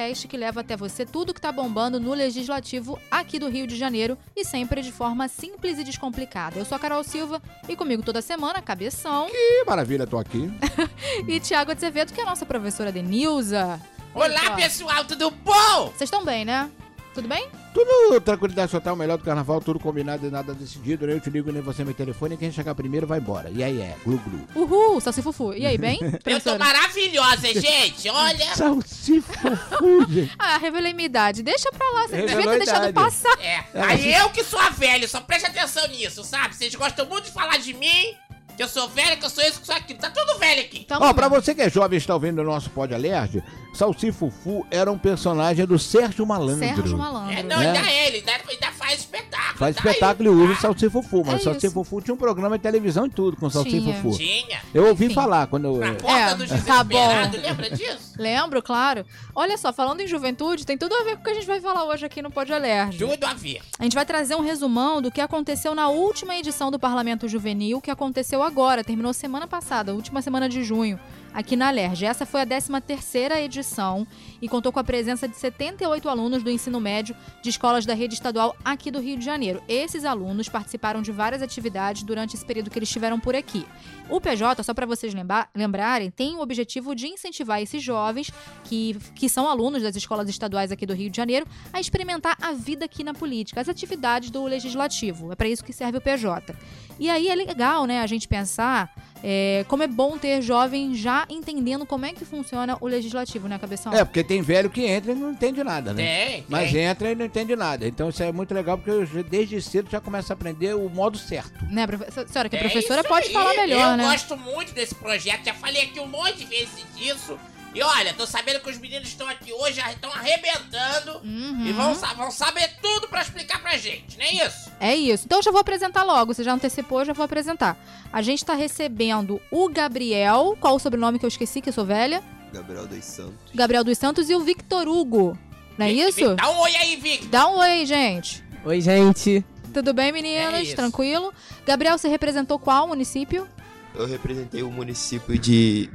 Podcast que leva até você tudo que tá bombando no legislativo aqui do Rio de Janeiro e sempre de forma simples e descomplicada. Eu sou a Carol Silva e comigo toda semana, Cabeção Que maravilha, tô aqui. e Tiago Azevedo, que é a nossa professora Denilza. Olá, Opa. pessoal, tudo bom? Vocês estão bem, né? Tudo bem? Tudo tranquilidade total, melhor do carnaval, tudo combinado e nada decidido. Eu te ligo nem você meu telefone, quem chegar primeiro vai embora. E aí é, glu glu. Uhul, Salsifufu. E aí, bem? Eu tô maravilhosa, gente, olha. Salsifufu, gente. Ah, revelei minha idade. Deixa pra lá, você devia Revelou ter a deixado passar. É, aí eu que sou a velha, só preste atenção nisso, sabe? Vocês gostam muito de falar de mim, que eu sou velha, que eu sou isso, que eu sou aquilo. Tá tudo velho aqui. Tamo Ó, pra bem. você que é jovem e está ouvindo o nosso Pod Alérgico, Salsifufu era um personagem do Sérgio Malandro. Sérgio Malandro. É, não, né? ainda é ele, ainda, ainda faz espetáculo. Faz tá espetáculo e usa o Salsifufu, mas É o Salsifufu tinha um programa de televisão e tudo com o Salsifufu. Tinha. Eu ouvi Enfim. falar quando eu... Na porta É, do tá bom. desesperado, lembra disso? Lembro, claro. Olha só, falando em juventude, tem tudo a ver com o que a gente vai falar hoje aqui no Pod Alerge. Tudo a ver. A gente vai trazer um resumão do que aconteceu na última edição do Parlamento Juvenil, que aconteceu agora, terminou semana passada, última semana de junho, aqui na Alerj. Essa foi a 13ª edição e contou com a presença de 78 alunos do ensino médio de escolas da rede estadual aqui do Rio de Janeiro. Esses alunos participaram de várias atividades durante esse período que eles estiveram por aqui. O PJ, só para vocês lembra- lembrarem, tem o objetivo de incentivar esses jovens que, que são alunos das escolas estaduais aqui do Rio de Janeiro a experimentar a vida aqui na política, as atividades do legislativo. É para isso que serve o PJ. E aí é legal, né, a gente pensar é, como é bom ter jovem já entendendo como é que funciona o legislativo, né, Cabeção? É, porque tem velho que entra e não entende nada, né? Tem, Mas tem. entra e não entende nada. Então isso é muito legal porque eu desde cedo já começo a aprender o modo certo. Né, senhora, que é É professora isso pode aí. falar melhor, eu né? gosto muito desse projeto, já falei aqui um monte de vezes disso. E olha, tô sabendo que os meninos estão aqui hoje, já estão arrebentando. Uhum. E vão, vão saber tudo pra explicar pra gente, não é isso? É isso. Então eu já vou apresentar logo. Você já antecipou, eu já vou apresentar. A gente tá recebendo o Gabriel. Qual o sobrenome que eu esqueci, que eu sou velha? Gabriel dos Santos. Gabriel dos Santos e o Victor Hugo. Não é Vic, isso? Vic, Dá um oi aí, Vic. Dá um oi aí, gente. Oi, gente. Tudo bem, É meninas? isso. Tranquilo? Gabriel, você representou qual município? Eu representei o município de.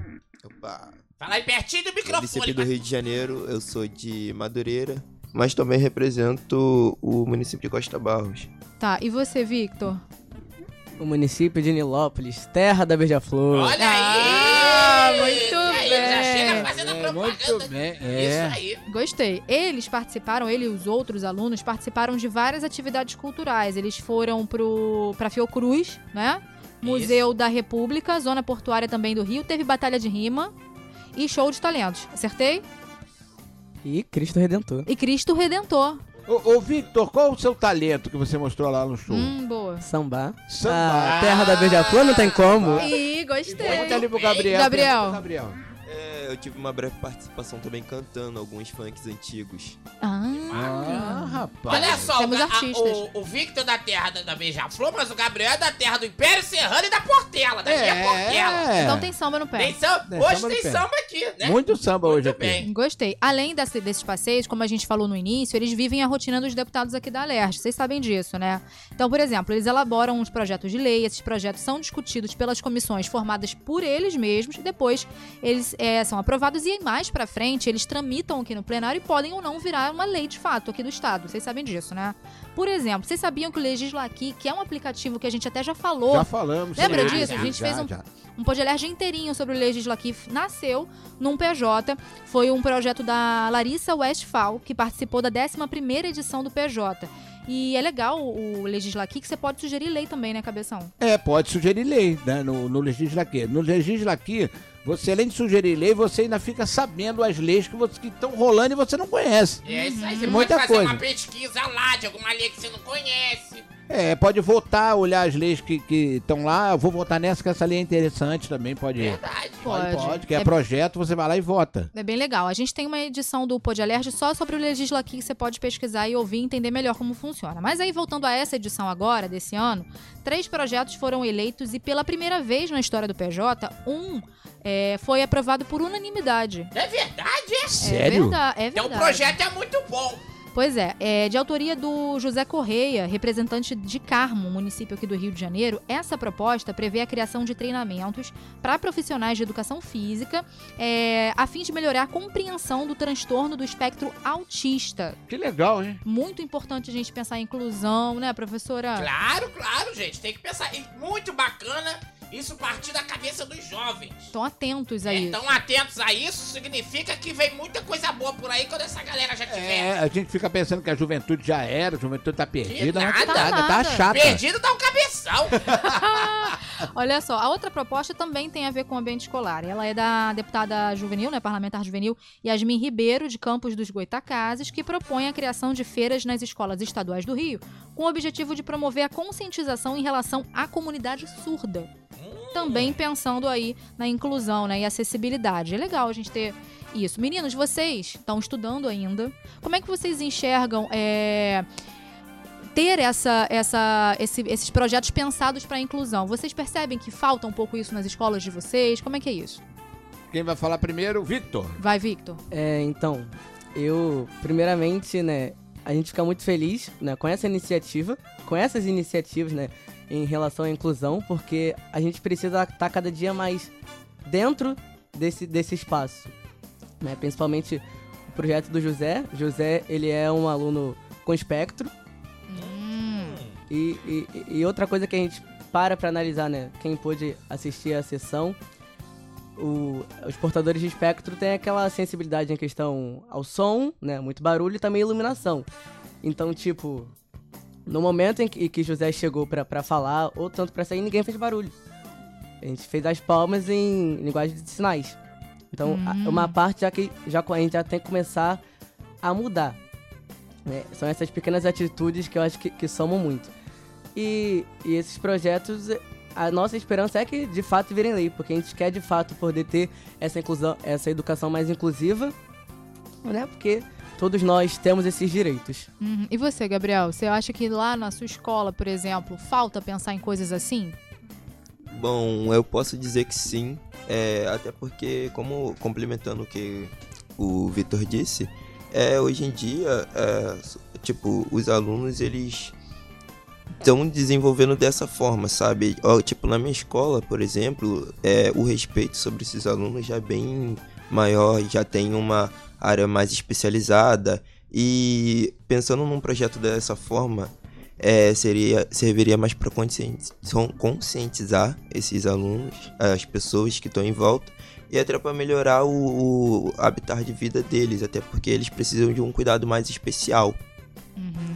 Opa! Fala aí pertinho do microfone. município do Rio de Janeiro, eu sou de Madureira, mas também represento o município de Costa Barros. Tá, e você, Victor? O município de Nilópolis, terra da Beija-Flor. Olha Ah, aí! muito aí, bem. Já chega fazendo É, propaganda. muito bem. É. Isso aí. Gostei. Eles participaram, ele e os outros alunos participaram de várias atividades culturais. Eles foram pro, pra Fiocruz, né? Museu da República, Zona Portuária também do Rio. Teve Batalha de Rima e Show de Talentos. Acertei? E Cristo Redentor. E Cristo Redentor. Ô, ô, Victor, qual o seu talento que você mostrou lá no show? Hum, boa. Samba. Samba. A terra da Beija-Flor não tem como. Ih, gostei. Pergunta ali pro Gabriel. Gabriel. Gabriel. É, eu tive uma breve participação também cantando alguns funks antigos. Ah, Ah, rapaz. Olha só, Temos o, o, o Victor da terra da, da Beija-Flor, mas o Gabriel é da terra do Império Serrano e da Portela, da Gia Portela. É. então tem samba no pé. Tem samba, Tem hoje samba tem pé. samba aqui, né? Muito samba hoje Muito aqui. bem. Gostei. Além desse- desses passeios, como a gente falou no início, eles vivem a rotina dos deputados aqui da Alerj. Vocês sabem disso, né? Então, por exemplo, eles elaboram uns projetos de lei. Esses projetos são discutidos pelas comissões formadas por eles mesmos. E depois eles é, são aprovados e mais pra frente eles tramitam aqui no plenário e podem ou não virar uma lei de fato aqui do Estado. Vocês sabem disso, né? Por exemplo, vocês sabiam que o Legisla Aqui, que é um aplicativo que a gente até já falou Já falamos. Lembra disso? isso, A gente já, fez um- já. um podcalerge inteirinho sobre o Legisla aqui nasceu num PJ. Foi um projeto da Larissa Westphal, que participou da 11ª edição do PJ. E é legal o Legisla aqui que você pode sugerir lei também, né, Cabeção? É, pode sugerir lei, né? No, no Legisla aqui. No Legisla aqui, você além de sugerir lei, você ainda fica sabendo as leis que você- que estão rolando e você não conhece. É isso aí, você Muita pode fazer coisa. uma pesquisa lá de alguma lei que você não conhece. É, pode votar, olhar as leis que estão lá. Eu vou votar nessa, que essa lei é interessante também. Pode ir. Verdade. Pode, Pode. pode. Que é, É- projeto, você vai lá e vota. É bem legal. A gente tem uma edição do Pod Alert só sobre o Legisla aqui que você pode pesquisar e ouvir e entender melhor como funciona. Mas aí, voltando a essa edição agora, desse ano, três projetos foram eleitos e pela primeira vez na história do PJ, um é, foi aprovado por unanimidade. É verdade, é? É Sério? verdade. É Então o verdade. projeto é muito bom. Pois é, é, de autoria do José Correia, representante de Carmo, município aqui do Rio de Janeiro, essa proposta prevê a criação de treinamentos para profissionais de educação física, é, a fim de melhorar a compreensão do transtorno do espectro autista. Que legal, hein? Muito importante a gente pensar em inclusão, né, professora? Claro, claro, gente. Tem que pensar. Muito bacana isso partir da cabeça dos jovens. Estão atentos aí. Então, atentos a isso, significa que vem muita coisa boa por aí quando essa galera já tiver. É, a gente fica pensando que a juventude já era, a juventude tá perdida, mas nada. tá nada, tá Nada. chata. Perdido dá um cabeção. Olha só, a outra proposta também tem a ver com o ambiente escolar. Ela é da deputada juvenil, né, parlamentar juvenil, Yasmin Ribeiro, de Campos dos Goitacazes, que propõe a criação de feiras nas escolas estaduais do Rio, com o objetivo de promover a conscientização em relação à comunidade surda. Também pensando aí na inclusão né, e acessibilidade. É legal a gente ter isso. Meninos, vocês estão estudando ainda. Como é que vocês enxergam é, ter essa, essa, esse- esses projetos pensados para a inclusão? Vocês percebem que falta um pouco isso nas escolas de vocês? Como é que é isso? Quem vai falar primeiro? Victor. Vai, Victor. É, então, eu, primeiramente, né, a gente fica muito feliz, né, com essa iniciativa, com essas iniciativas, né, em relação à inclusão, porque a gente precisa estar cada dia mais dentro desse, desse espaço, né, principalmente o projeto do José. José, ele é um aluno com espectro, Hum, E, e, e outra coisa que a gente para pra analisar, né? Quem pôde assistir a sessão, o- os portadores de espectro têm aquela sensibilidade em questão ao som, né? Muito barulho e também iluminação. Então, tipo, no momento em que, que José chegou pra, pra falar, ou tanto pra sair, ninguém fez barulho. A gente fez as palmas em linguagem de sinais. Então, Hum. uma parte já que já, a gente já tem que começar a mudar. né? São essas pequenas atitudes que eu acho que, que somam muito. E, e esses projetos, a nossa esperança é que de fato virem lei, porque a gente quer de fato poder ter essa inclusão, essa educação mais inclusiva, né? Porque todos nós temos esses direitos. uhum. E você, Gabriel? Você acha que lá na sua escola, por exemplo, falta pensar em coisas assim? Bom, eu posso dizer que sim, é, até porque, como complementando o que o Vitor disse, é, hoje em dia, é, tipo, os alunos, eles estão desenvolvendo dessa forma, sabe? Ó, tipo, na minha escola, por exemplo, é, o respeito sobre esses alunos já é bem maior, já tem uma área mais especializada, e pensando num projeto dessa forma, é, seria serviria mais para conscientizar esses alunos, as pessoas que estão em volta e até para melhorar o, o habitat de vida deles, até porque eles precisam de um cuidado mais especial. Uhum.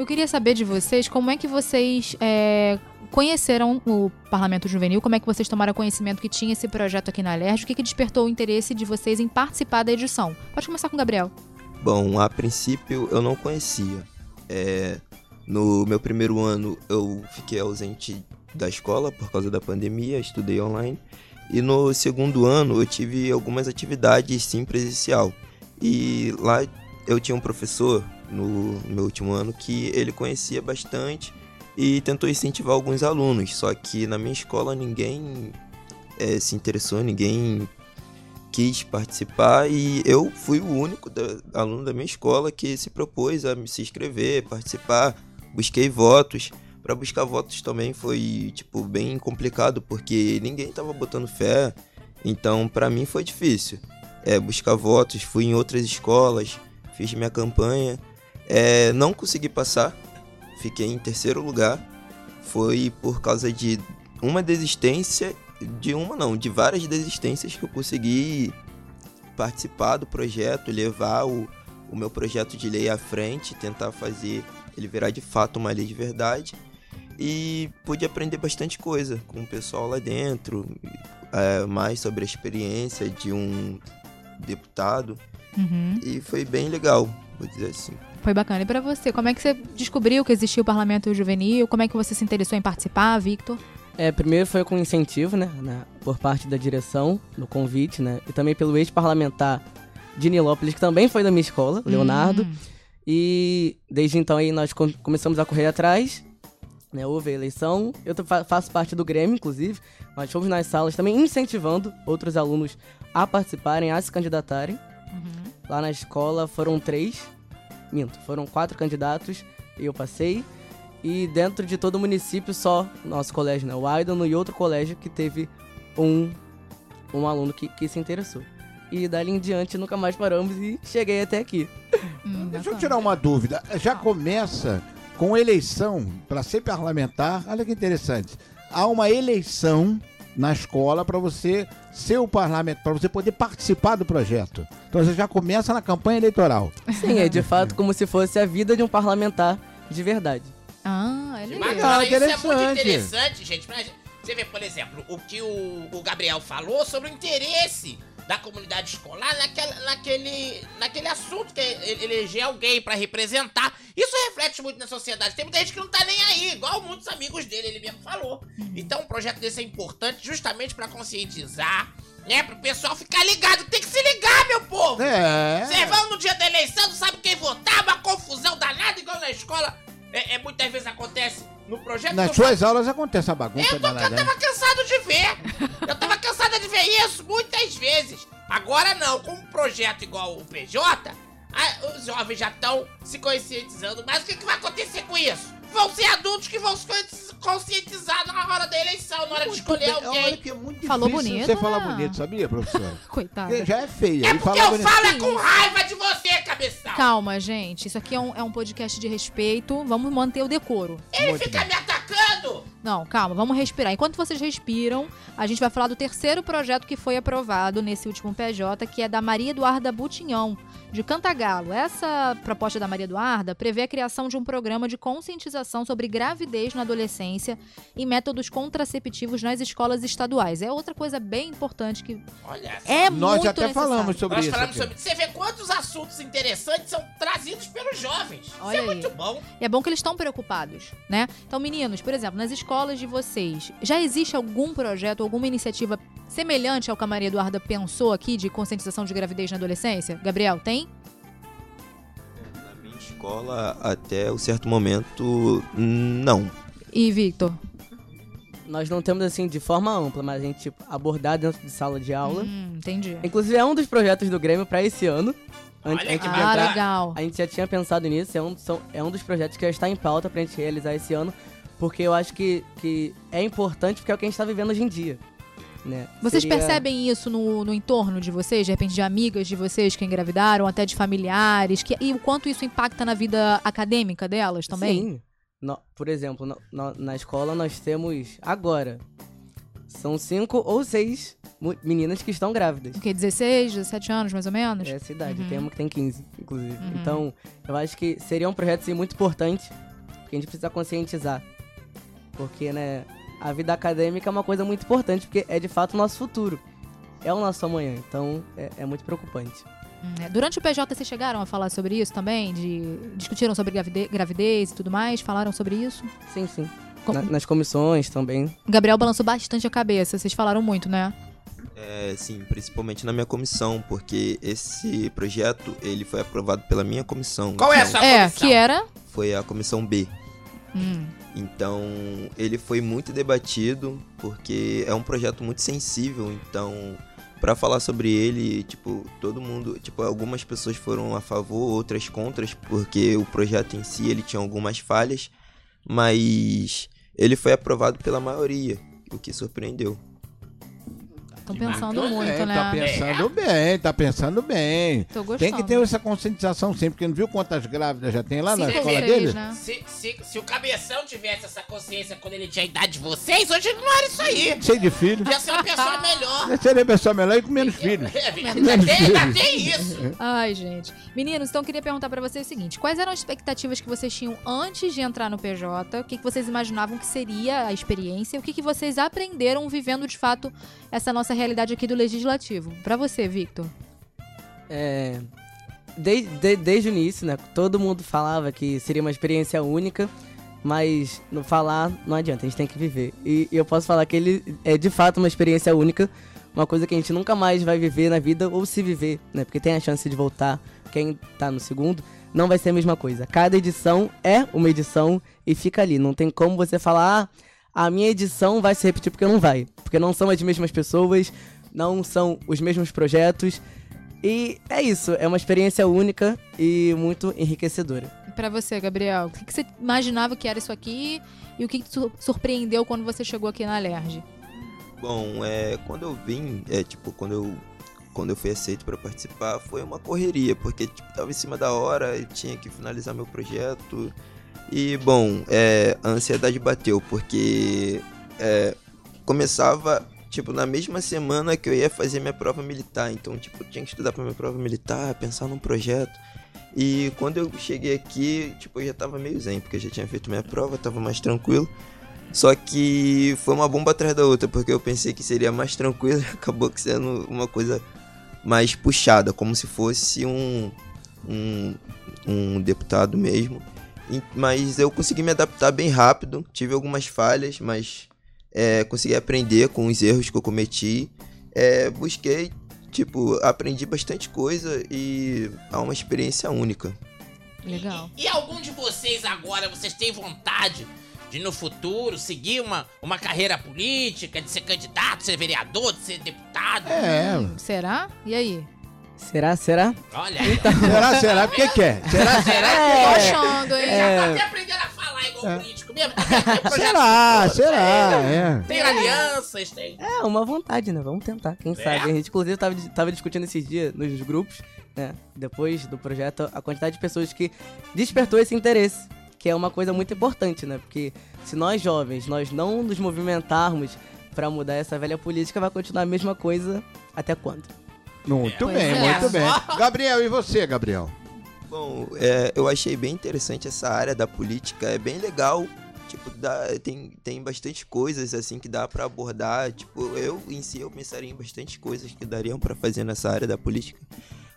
Eu queria saber de vocês como é que vocês é, conheceram o Parlamento Juvenil, como é que vocês tomaram conhecimento que tinha esse projeto aqui na Alerj, o que, que despertou o interesse de vocês em participar da edição? Pode começar com o Gabriel. Bom, a princípio eu não conhecia. É, no meu primeiro ano eu fiquei ausente da escola por causa da pandemia, estudei online. E no segundo ano eu tive algumas atividades sim presencial. E lá eu tinha um professor no meu último ano que ele conhecia bastante e tentou incentivar alguns alunos. Só que na minha escola ninguém eh, se interessou, ninguém quis participar e eu fui o único da- aluno da minha escola que se propôs a se inscrever, participar, busquei votos. Para buscar votos também foi tipo bem complicado porque ninguém tava botando fé. Então para mim foi difícil. É, buscar votos, fui em outras escolas, fiz minha campanha, é, não consegui passar, fiquei em terceiro lugar. Foi por causa de uma desistência, de uma não, de várias desistências que eu consegui participar do projeto, levar o, o meu projeto de lei à frente, tentar fazer ele virar de fato uma lei de verdade. E pude aprender bastante coisa com o pessoal lá dentro, é, mais sobre a experiência de um deputado. Uhum. E foi bem legal. vou dizer assim. Foi bacana. E pra você, como é que você descobriu que existia o Parlamento Juvenil? Como é que você se interessou em participar, Victor? É, primeiro foi com incentivo, né, na- por parte da direção, no convite, né, e também pelo ex-parlamentar de Nilópolis, que também foi da minha escola, Leonardo. Hum. E desde então aí nós com- começamos a correr atrás, né, houve a eleição. Eu fa- faço parte do Grêmio, inclusive. Nós fomos nas salas também incentivando outros alunos a participarem, a se candidatarem. Uhum. Lá na escola foram três, minto, foram quatro candidatos e eu passei. E dentro de todo o município, só nosso colégio, né? O Aidono e outro colégio que teve um, um aluno que, que se interessou. E dali em diante nunca mais paramos e cheguei até aqui. Hum, Deixa eu tirar uma dúvida. Já começa com eleição para ser parlamentar. Olha que interessante. Há uma eleição na escola para você ser o parlamentar, para você poder participar do projeto. Então você já começa na campanha eleitoral. Sim, é de fato como se fosse a vida de um parlamentar de verdade. Ah, é legal. bacana, isso é muito interessante. interessante, gente. pra gente- Você vê, por exemplo, o que o, o Gabriel falou sobre o interesse da comunidade escolar naquela, naquele, naquele assunto que é ele- eleger alguém pra representar. Isso reflete muito na sociedade. Tem muita gente que não tá nem aí, igual muitos amigos dele, ele mesmo falou. Então, um projeto desse é importante justamente pra conscientizar, né? Pro pessoal ficar ligado. Tem que se ligar, meu povo! É. Vocês vão no dia da eleição, não sabe quem votar, uma confusão danada, igual na escola. É, é, muitas vezes acontece no projeto. Nas suas aulas acontece a bagunça eu, tô, eu danada. tava cansado de ver. Agora não, com um projeto igual o PJ, a- os jovens já estão se conscientizando. Mas o que, que vai acontecer com isso? Vão ser adultos que vão se consci- conscientizar na hora da eleição, na hora de escolher Olha alguém. que é muito Falou bonito, você falar né? bonito, sabia, professor? Coitada. Porque já é feia. É porque eu bonito. falo é com raiva de você, cabeção. Calma, gente. Isso aqui é um, é um podcast de respeito. Vamos manter o decoro. Ele Muito fica bem. me atacando. Não, calma, vamos respirar. Enquanto vocês respiram, a gente vai falar do terceiro projeto que foi aprovado nesse último PJ, que é da Maria Eduarda Butinhão, de Cantagalo. Essa proposta da Maria Eduarda prevê a criação de um programa de conscientização sobre gravidez na adolescência e métodos contraceptivos nas escolas estaduais. É outra coisa bem importante que Olha é Nós muito até necessário. falamos sobre Nós isso. falamos sobre. Você vê quantos assuntos interessantes são trazidos pelos jovens. Olha Isso é aí. muito bom. E é bom que eles estão preocupados, né? Então, meninos, por exemplo, nas escolas de vocês, já existe algum projeto, alguma iniciativa semelhante ao que a Maria Eduarda pensou aqui de conscientização de gravidez na adolescência? Gabriel, tem? Na minha escola, até um certo momento, não. E Victor? Nós não temos assim de forma ampla, mas a gente tipo, abordar dentro de sala de aula. Hum, entendi. Inclusive é um dos projetos do Grêmio pra esse ano. A gente- Olha a gente que vai Ah, entrar- legal. A gente já tinha pensado nisso, é um, são- é um dos projetos que já está em pauta pra gente realizar esse ano, porque eu acho que, que é importante porque é o que a gente tá vivendo hoje em dia. Né? Vocês Seria- percebem isso no, no entorno de vocês, de repente de amigas de vocês que engravidaram, até de familiares, que, e o quanto isso impacta na vida acadêmica delas também? Sim. No- por exemplo, no- no- na escola nós temos agora. São cinco ou seis meninas que estão grávidas. O quê? 16, 17 anos, mais ou menos? É essa idade. Uhum. Tem uma que tem 15, inclusive. Uhum. Então, eu acho que seria um projeto sim, muito importante. Porque a gente precisa conscientizar. Porque, né, a vida acadêmica é uma coisa muito importante, porque é de fato o nosso futuro. É o nosso amanhã. Então, é, é muito preocupante. Hum, é. Durante o PJ vocês chegaram a falar sobre isso também? De, discutiram sobre gravide- gravidez e tudo mais? Falaram sobre isso? Sim, sim. Com- Na- nas comissões também. Gabriel balançou bastante a cabeça, vocês falaram muito, né? É, sim, principalmente na minha comissão, porque esse projeto ele foi aprovado pela minha comissão. Qual é a então, sua é, comissão? que era. Foi a comissão B. Hum, Então, ele foi muito debatido, porque é um projeto muito sensível, então, para falar sobre ele, tipo, todo mundo, tipo, algumas pessoas foram a favor, outras contras, porque o projeto em si, ele tinha algumas falhas, mas ele foi aprovado pela maioria, o que surpreendeu. Estão pensando muito, É, né? tá pensando bem, tá pensando bem. Tô gostando. Tem que ter essa conscientização sempre, porque não viu quantas grávidas já tem lá na escola seis, dele? né? Se, se, se o cabeção tivesse essa consciência quando ele tinha a idade de vocês, hoje não era isso aí. Cheio de filhos. Ia ser uma pessoa melhor. Deve ser a pessoa melhor e com menos filhos. É, ainda, tem, ainda tem isso. Ai, gente. Meninos, então eu queria perguntar pra vocês o seguinte: quais eram as expectativas que vocês tinham antes de entrar no PJ? O que, que vocês imaginavam que seria a experiência? O que, que vocês aprenderam vivendo de fato essa nossa realidade aqui do legislativo? Pra você, Victor. É, desde, de- desde o início, né? Todo mundo falava que seria uma experiência única, mas no falar não adianta, a gente tem que viver. E, e eu posso falar que ele é de fato uma experiência única, uma coisa que a gente nunca mais vai viver na vida, ou se viver, né? Porque tem a chance de voltar. Quem tá no segundo, não vai ser a mesma coisa. Cada edição é uma edição e fica ali. Não tem como você falar, ah, a minha edição vai se repetir, porque não vai. Porque não são as mesmas pessoas, não são os mesmos projetos. E é isso, é uma experiência única e muito enriquecedora. Pra você, Gabriel, o que, você imaginava que era isso aqui e o que, te sur- surpreendeu quando você chegou aqui na Alerj? Bom, é, quando eu vim, é tipo, quando eu quando eu fui aceito para participar, foi uma correria, porque tipo, tava em cima da hora, eu tinha que finalizar meu projeto. E bom, é, a ansiedade bateu, porque é, começava tipo na mesma semana que eu ia fazer minha prova militar, então tipo, tinha que estudar para minha prova militar, pensar num projeto. E quando eu cheguei aqui, tipo, eu já tava meio zen, porque eu já tinha feito minha prova, tava mais tranquilo. Só que foi uma bomba atrás da outra, porque eu pensei que seria mais tranquilo e acabou sendo uma coisa mais puxada, como se fosse um, um, um deputado mesmo. Mas eu consegui me adaptar bem rápido, tive algumas falhas, mas é, consegui aprender com os erros que eu cometi. É, busquei, tipo, aprendi bastante coisa e é uma experiência única. Legal. E, e algum de vocês agora, vocês têm vontade de no futuro seguir uma, uma carreira política, de ser candidato, de ser vereador, de ser deputado? É. Hum, será? E aí? Será? Será? Olha aí. Será, será? O que que é? Será, será? Tô É. achando, hein? Já tá até aprendendo a falar igual político mesmo. Projeto Será, será? Tem, É. tem alianças, tem. É uma vontade, né? Vamos tentar, quem sabe. A gente, inclusive, tava, tava discutindo esses dias nos grupos, né? Depois do projeto, a quantidade de pessoas que despertou esse interesse. Que é uma coisa muito importante, né? Porque se nós jovens, nós não nos movimentarmos pra mudar essa velha política, vai continuar a mesma coisa até quando? Muito Pois bem, é. muito bem. Gabriel, e você, Gabriel? Bom, é, eu achei bem interessante essa área da política, é bem legal. Tipo, dá, tem, tem bastante coisas assim que dá pra abordar. Tipo, eu em si eu pensaria em bastante coisas que dariam pra fazer nessa área da política.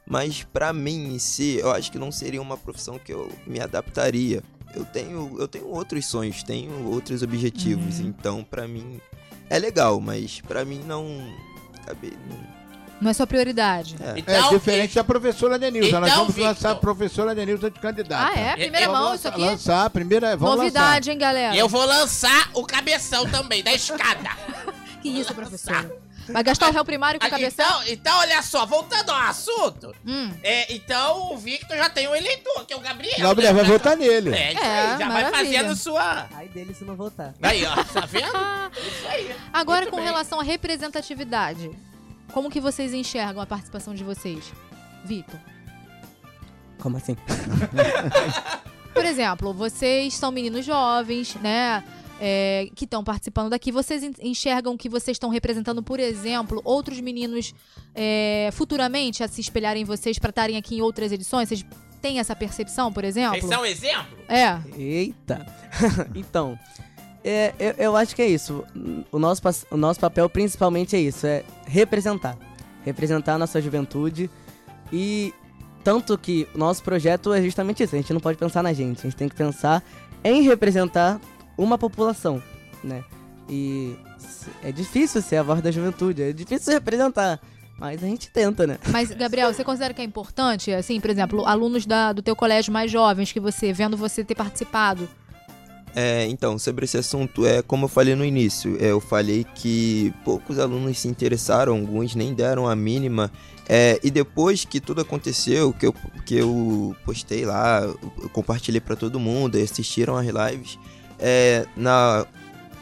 Mas pra mim em si, eu acho que não seria uma profissão que eu me adaptaria. Eu tenho, eu tenho outros sonhos, tenho outros objetivos, então pra mim é legal, mas pra mim não cabe, não- Não é sua prioridade. é. É Então, diferente da professora Denilza. Nós então, vamos lançar a Victor. professora Denilza de candidata. Ah, é? Primeira Eu mão isso lançar- aqui? Lançar, a primeira. Vamos Novidade, hein, galera? Eu vou lançar o cabeção também, da escada. Que isso, professora? Vai gastar o réu primário com o cabeção? Então, então, olha só, voltando ao assunto. Hum. É, então o Victor já tem um eleitor, que é o Gabriel. lançar. Gabriel né? vai votar nele. É, isso É, aí, já vai maravilha. fazendo sua. Ai dele se não voltar. Aí, ó, tá vendo? Isso aí. agora, Muito com bem. relação à representatividade, como que vocês enxergam a participação de vocês? Vitor. Como assim? Por exemplo, vocês são meninos jovens, né? é, que estão participando daqui. Vocês en- enxergam que vocês estão representando, por exemplo, outros meninos é, futuramente a se espelharem em vocês para estarem aqui em outras edições? Vocês têm essa percepção, por exemplo? Vocês são um exemplo? É. Eita! então, é, eu, eu acho que é isso. O nosso, o nosso papel principalmente é isso, é representar. Representar a nossa juventude e tanto que o nosso projeto é justamente isso. A gente não pode pensar na gente, a gente tem que pensar em representar uma população, né? E é difícil ser a voz da juventude, é difícil representar, mas a gente tenta, né? Mas, Gabriel, você considera que é importante, assim, por exemplo, alunos da- do teu colégio mais jovens que você, vendo você ter participado, É, então, sobre esse assunto, é como eu falei no início, é, eu falei que poucos alunos se interessaram, alguns nem deram a mínima. é, e depois que tudo aconteceu, que eu, que eu postei lá, eu compartilhei pra todo mundo, assistiram as lives, é, na,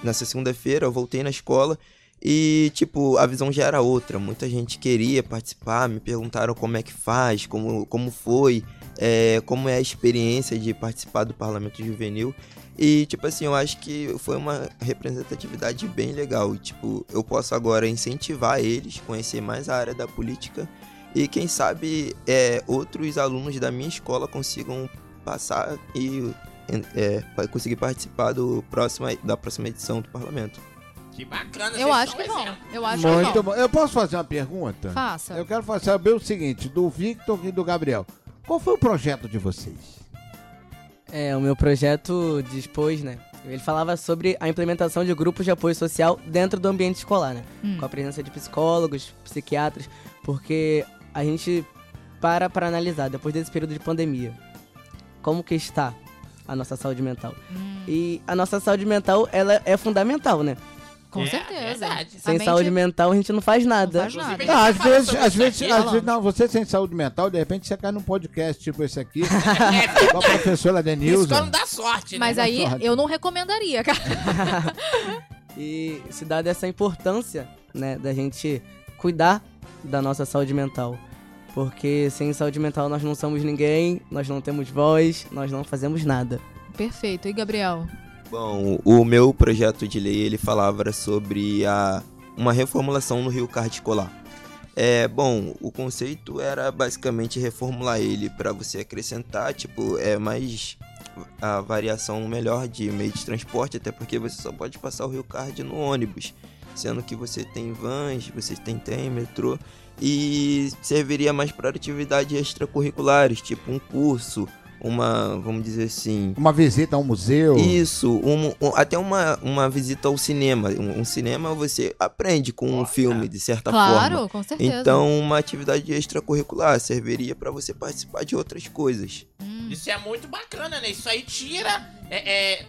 nessa segunda-feira eu voltei na escola e, tipo, a visão já era outra. Muita gente queria participar, me perguntaram como é que faz, como, como foi, é, como é a experiência de participar do Parlamento Juvenil. E, tipo assim, eu acho que foi uma representatividade bem legal. E, tipo, eu posso agora incentivar eles, conhecer mais a área da política. E quem sabe é, outros alunos da minha escola consigam passar e é, conseguir participar do próximo, da próxima edição do parlamento. Que bacana, eu vocês acho que vão. exemplo. Eu acho que Muito vão. bom. Eu posso fazer uma pergunta? Faça. Eu quero fa- saber o seguinte, do Victor e do Gabriel. Qual foi o projeto de vocês? É, o meu projeto dispôs, né? Ele falava sobre a implementação de grupos de apoio social dentro do ambiente escolar, né? Hum. Com a presença de psicólogos, psiquiatras, porque a gente para para analisar, depois desse período de pandemia, como que está a nossa saúde mental. Hum, E a nossa saúde mental, ela é fundamental, né? Com É, certeza. verdade. A Sem mente saúde mental a gente não faz não nada. faz nada. Ah, às vezes, às isso vezes, às vezes, não, você sem saúde mental, de repente você cai num podcast tipo esse aqui, É, com a professora Isso Denilson. quando dá sorte, Mas né? aí sorte. eu não recomendaria, cara. E se dá dessa importância, né, da gente cuidar da nossa saúde mental. Porque sem saúde mental nós não somos ninguém, nós não temos voz, nós não fazemos nada. Perfeito. E Gabriel? Bom, o meu projeto de lei ele falava sobre a, uma reformulação no Rio Card escolar. É, bom, o conceito era basicamente reformular ele para você acrescentar, tipo, é mais a variação melhor de meio de transporte, até porque você só pode passar o Rio Card no ônibus, sendo que você tem vans, você tem trem, metrô, e serviria mais para atividades extracurriculares, tipo um curso, uma, vamos dizer assim, Uma visita a um museu. isso, um- um- até uma, uma visita ao cinema. Um, um cinema você aprende com um filme, de certa claro, forma. com certeza. Então, uma atividade extracurricular serviria para você participar de outras coisas. Hum, Isso é muito bacana, né? Isso aí tira, é, é,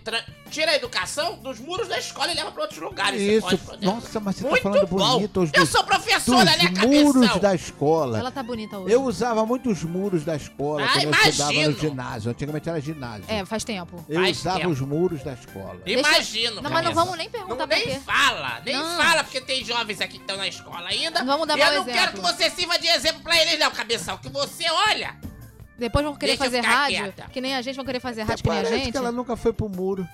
tira a educação dos muros da escola e leva pra outros lugares. Isso, pode nossa, mas você tá Muito falando bom. bonito os Eu dos, sou professora, né, dos muros cabeção? da escola. ela tá bonita hoje. Eu usava muito os muros da escola Ah, quando eu estudava no imagino. ginásio. Antigamente era ginásio. É, faz tempo. eu faz usava tempo. os muros da escola. Imagino. Não, mas não vamos nem Não, perguntar pra nem quê. fala, nem Não. fala, porque tem jovens aqui que estão na escola ainda. Vamos dar e eu não quero exemplo. que você sirva de exemplo pra eles, não, cabeção. Que você olha. Depois vão querer Deixa eu fazer rádio, quieta. que nem a gente, vão querer fazer rádio que nem a gente. que ela nunca foi pro muro.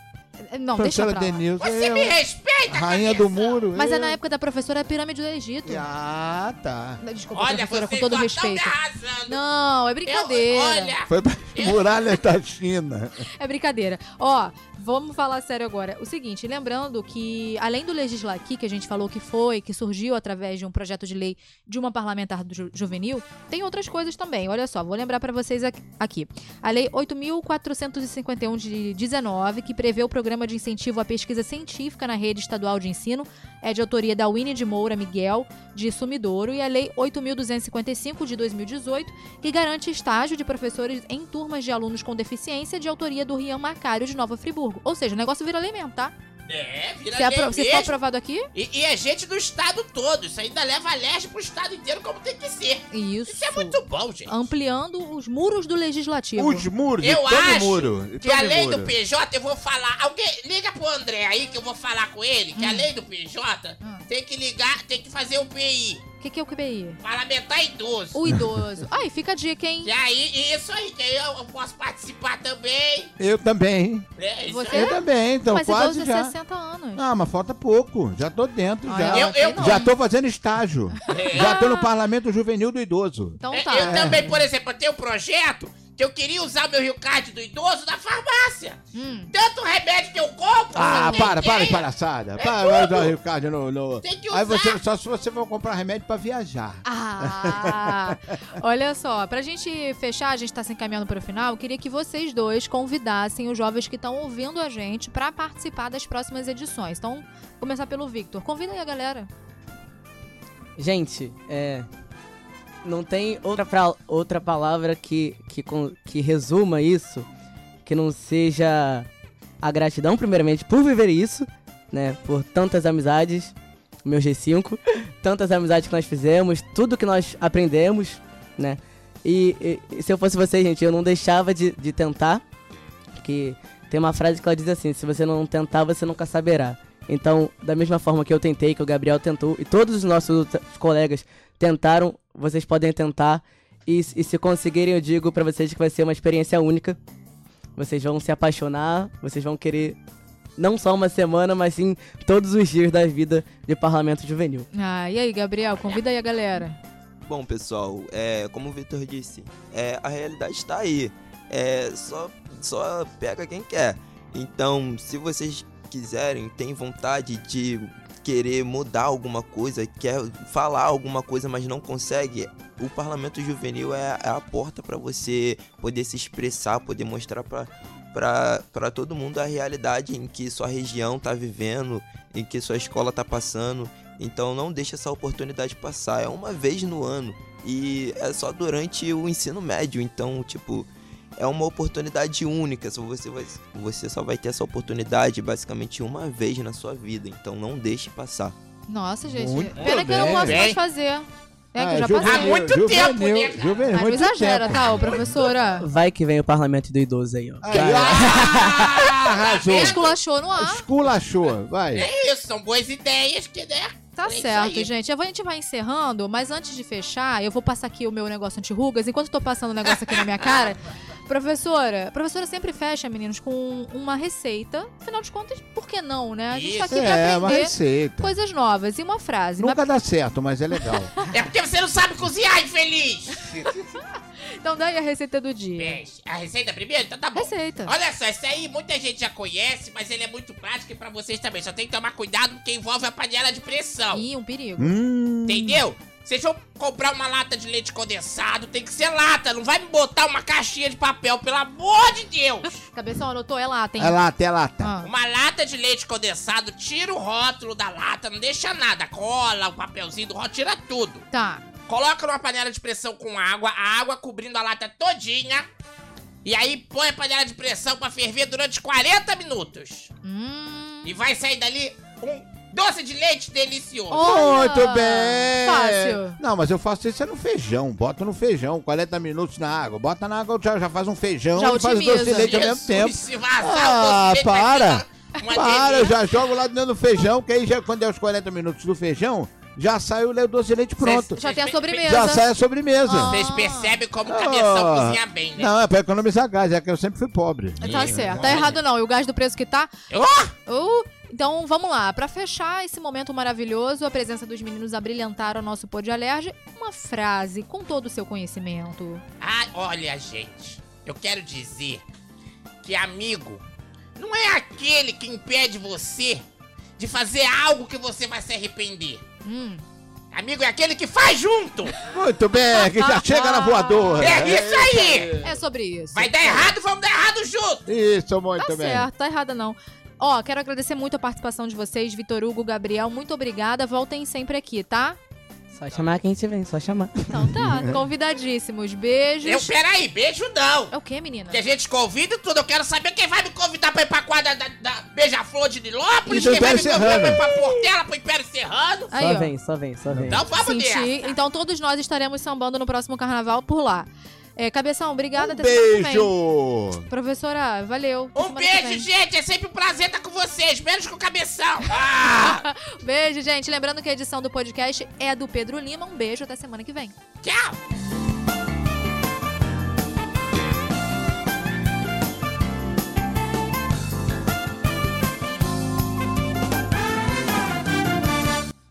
Não, deixa professora pra lá. Denilson. Você eu- me respeita, Rainha cabeção. do muro. Mas é eu- na época da professora Pirâmide do Egito. Ah, tá. Desculpa, Olha, professora, com todo só respeito. Não, é Eu- brincadeira. olha, Foi pra muralhas da China. É brincadeira. Ó, vamos falar sério agora. O seguinte, lembrando que, além do Legislaqui, que a gente falou que foi, que surgiu através de um projeto de lei de uma parlamentar ju- juvenil, tem outras coisas também. Olha só, vou lembrar pra vocês aqui. A Lei 8.451 de 19, que prevê o programa de incentivo à pesquisa científica na rede estadual de ensino, é de autoria da Winnie de Moura Miguel, de Sumidouro, e a Lei 8.255 de 2018, que garante estágio de professores em turmas de alunos com deficiência de autoria do Rian Macário de Nova Friburgo. Ou seja, o negócio vira lei mesmo, tá? É, vira Se, apro- lei se for mesmo. aprovado aqui, E, e é gente do estado todo. Isso ainda leva a leste pro estado inteiro como tem que ser. isso. Isso é muito bom, gente. Ampliando os muros do legislativo. Os muros, Eu todo acho muro. Que todo além muro. do PJ, eu vou falar. Alguém liga pro André aí que eu vou falar com ele. Que Hum. além do PJ, Hum. tem que ligar, tem que fazer o PI. O que, que é o QBI? Parlamentar idoso. O idoso. Aí, fica a dica, hein? E aí, isso aí, que aí eu, posso participar também. Eu também. Isso Você- aí. Eu também, então Mas quase idoso já. é 60 anos. Ah, mas falta pouco. Já tô dentro, Ah, já. é? Eu- eu- não. Já tô fazendo estágio. É. Já tô no Parlamento Juvenil do Idoso. Então É, tá. Eu também, por exemplo, eu tenho um projeto que eu queria usar meu Rio Card do idoso na farmácia. Hum. Tanto remédio que eu compro. Ah, você para, tem para de palhaçada. Para, vai usar o Ricardo no. no- Tem que Aí usar. você, só se você for comprar remédio pra viajar. Ah, olha só, pra gente fechar, a gente tá se encaminhando para o final, eu queria que vocês dois convidassem os jovens que estão ouvindo a gente pra participar das próximas edições. Então, vou começar pelo Victor. Convida aí a galera. Gente, é. Não tem outra, pra- outra palavra que, que, que resuma isso que não seja a gratidão, primeiramente, por viver isso, né? Por tantas amizades, meu G5, tantas amizades que nós fizemos, tudo que nós aprendemos, né? E, e- se eu fosse você, gente, eu não deixava de, de tentar, que tem uma frase que ela diz assim: se você não tentar, você nunca saberá. Então, da mesma forma que eu tentei, que o Gabriel tentou, e todos os nossos colegas tentaram, vocês podem tentar. E, e se conseguirem, eu digo pra vocês que vai ser uma experiência única. Vocês vão se apaixonar, vocês vão querer não só uma semana, mas sim todos os dias da vida de parlamento juvenil. Ah, e aí, Gabriel, convida aí a galera. Bom, pessoal, é, como o Victor disse, é, a realidade está aí. É, só, só pega quem quer. Então, se vocês quiserem, têm vontade de querer mudar alguma coisa, quer falar alguma coisa, mas não consegue, o parlamento juvenil é, é a porta para você poder se expressar, poder mostrar para todo mundo a realidade em que sua região tá vivendo, em que sua escola tá passando. Então não deixe essa oportunidade passar. É uma vez no ano e é só durante o ensino médio. Então, tipo, é uma oportunidade única. Só você, vai, você só vai ter essa oportunidade basicamente uma vez na sua vida. Então não deixe passar. Nossa, gente. Muito Pena que eu não bem. posso mais Bem. fazer. É que Ah, eu já juvenil, passei. Há muito tempo, né? Juvenil, Mas muito exagera, tempo. tá, ô, professora? Vai que vem o parlamento do idoso aí, ó. Aí, ah, arrasou. Esculachou no ar. Esculachou, vai. É isso, são boas ideias que, né? Tá É certo, gente. A gente vai encerrando, mas antes de fechar, eu vou passar aqui o meu negócio anti-rugas. Enquanto eu tô passando o negócio aqui na minha cara, professora, a professora sempre fecha, meninos, com uma receita. Afinal de contas, por que não, né? A gente tá aqui É, pra uma aprender receita. coisas novas. E uma frase. Nunca dá certo, mas é legal. É porque você não sabe cozinhar, infeliz! Então daí a receita do dia. Bem, a receita primeiro? Então tá bom. Receita. Olha só, esse aí muita gente já conhece, mas ele é muito prático e pra vocês também. Só tem que tomar cuidado porque envolve a panela de pressão. Ih, um perigo. hum. Entendeu? Vocês vão comprar uma lata de leite condensado, tem que ser lata, não vai me botar uma caixinha de papel, pelo amor de Deus! Cabeção, anotou? É lá, tem. É lata, é lata. Ah. Uma lata de leite condensado, tira o rótulo da lata, não deixa nada, cola, o papelzinho do rótulo, tira tudo. Tá. Coloca numa panela de pressão com água, a água cobrindo a lata todinha. E aí põe a panela de pressão pra ferver durante 40 minutos. Hum. E vai sair dali um doce de leite delicioso. Muito bem! Fácil. Não, mas eu faço isso é no feijão. Bota no feijão, 40 minutos na água. Bota na água, já, já faz um feijão Já e faz o doce de leite ao mesmo tempo. se vazar Ah, o doce de leite vai para. uma- Para, eu delícia. já jogo lá dentro do feijão, que aí já, quando é os 40 minutos do feijão, já sai o le- doce de leite pronto. Já tem a sobremesa. Já sai a sobremesa. Ah. Vocês percebem como o cabeção Ah. cozinha bem, né? Não, é pra economizar gás, é que eu sempre fui pobre. Tá certo. Tá errado não. E o gás do preço que tá. Oh! Uh, então vamos lá. Pra fechar esse momento maravilhoso, a presença dos meninos abrilhantaram o nosso pôr de alerge. Uma frase com todo o seu conhecimento. Ah, olha, gente, eu quero dizer que amigo não é aquele que impede você de fazer algo que você vai se arrepender. Hum. Amigo é aquele que faz junto. Muito bem, que já chega na voadora. É isso aí. É sobre isso. Vai dar errado, vamos dar errado junto. Isso, muito Tá bem. certo, tá errada não. Ó, quero agradecer muito a participação de vocês, Vitor Hugo, Gabriel. Muito obrigada. Voltem sempre aqui, tá? Só chamar que a gente vem, só chamar. Então tá, convidadíssimos. Beijos. Eu, peraí, beijo não. É o quê, menina? Que a gente convida e tudo. Eu quero saber quem vai me convidar pra ir pra quadra da, da Beija-Flor de Nilópolis, E do quem vai me Império convidar pra ir pra Portela, pro Império Serrano. Aí, só ó. vem, só vem, só vem. Então vamos Senti. nessa. Então todos nós estaremos sambando no próximo carnaval por lá. É, Cabeção, obrigada. até semana que vem. Beijo! Professora, valeu. Um beijo, gente. É sempre um prazer estar com vocês. Menos com o cabeção. Ah, Beijo, gente. Lembrando que a edição do podcast é do Pedro Lima. Um beijo, até semana que vem. tchau.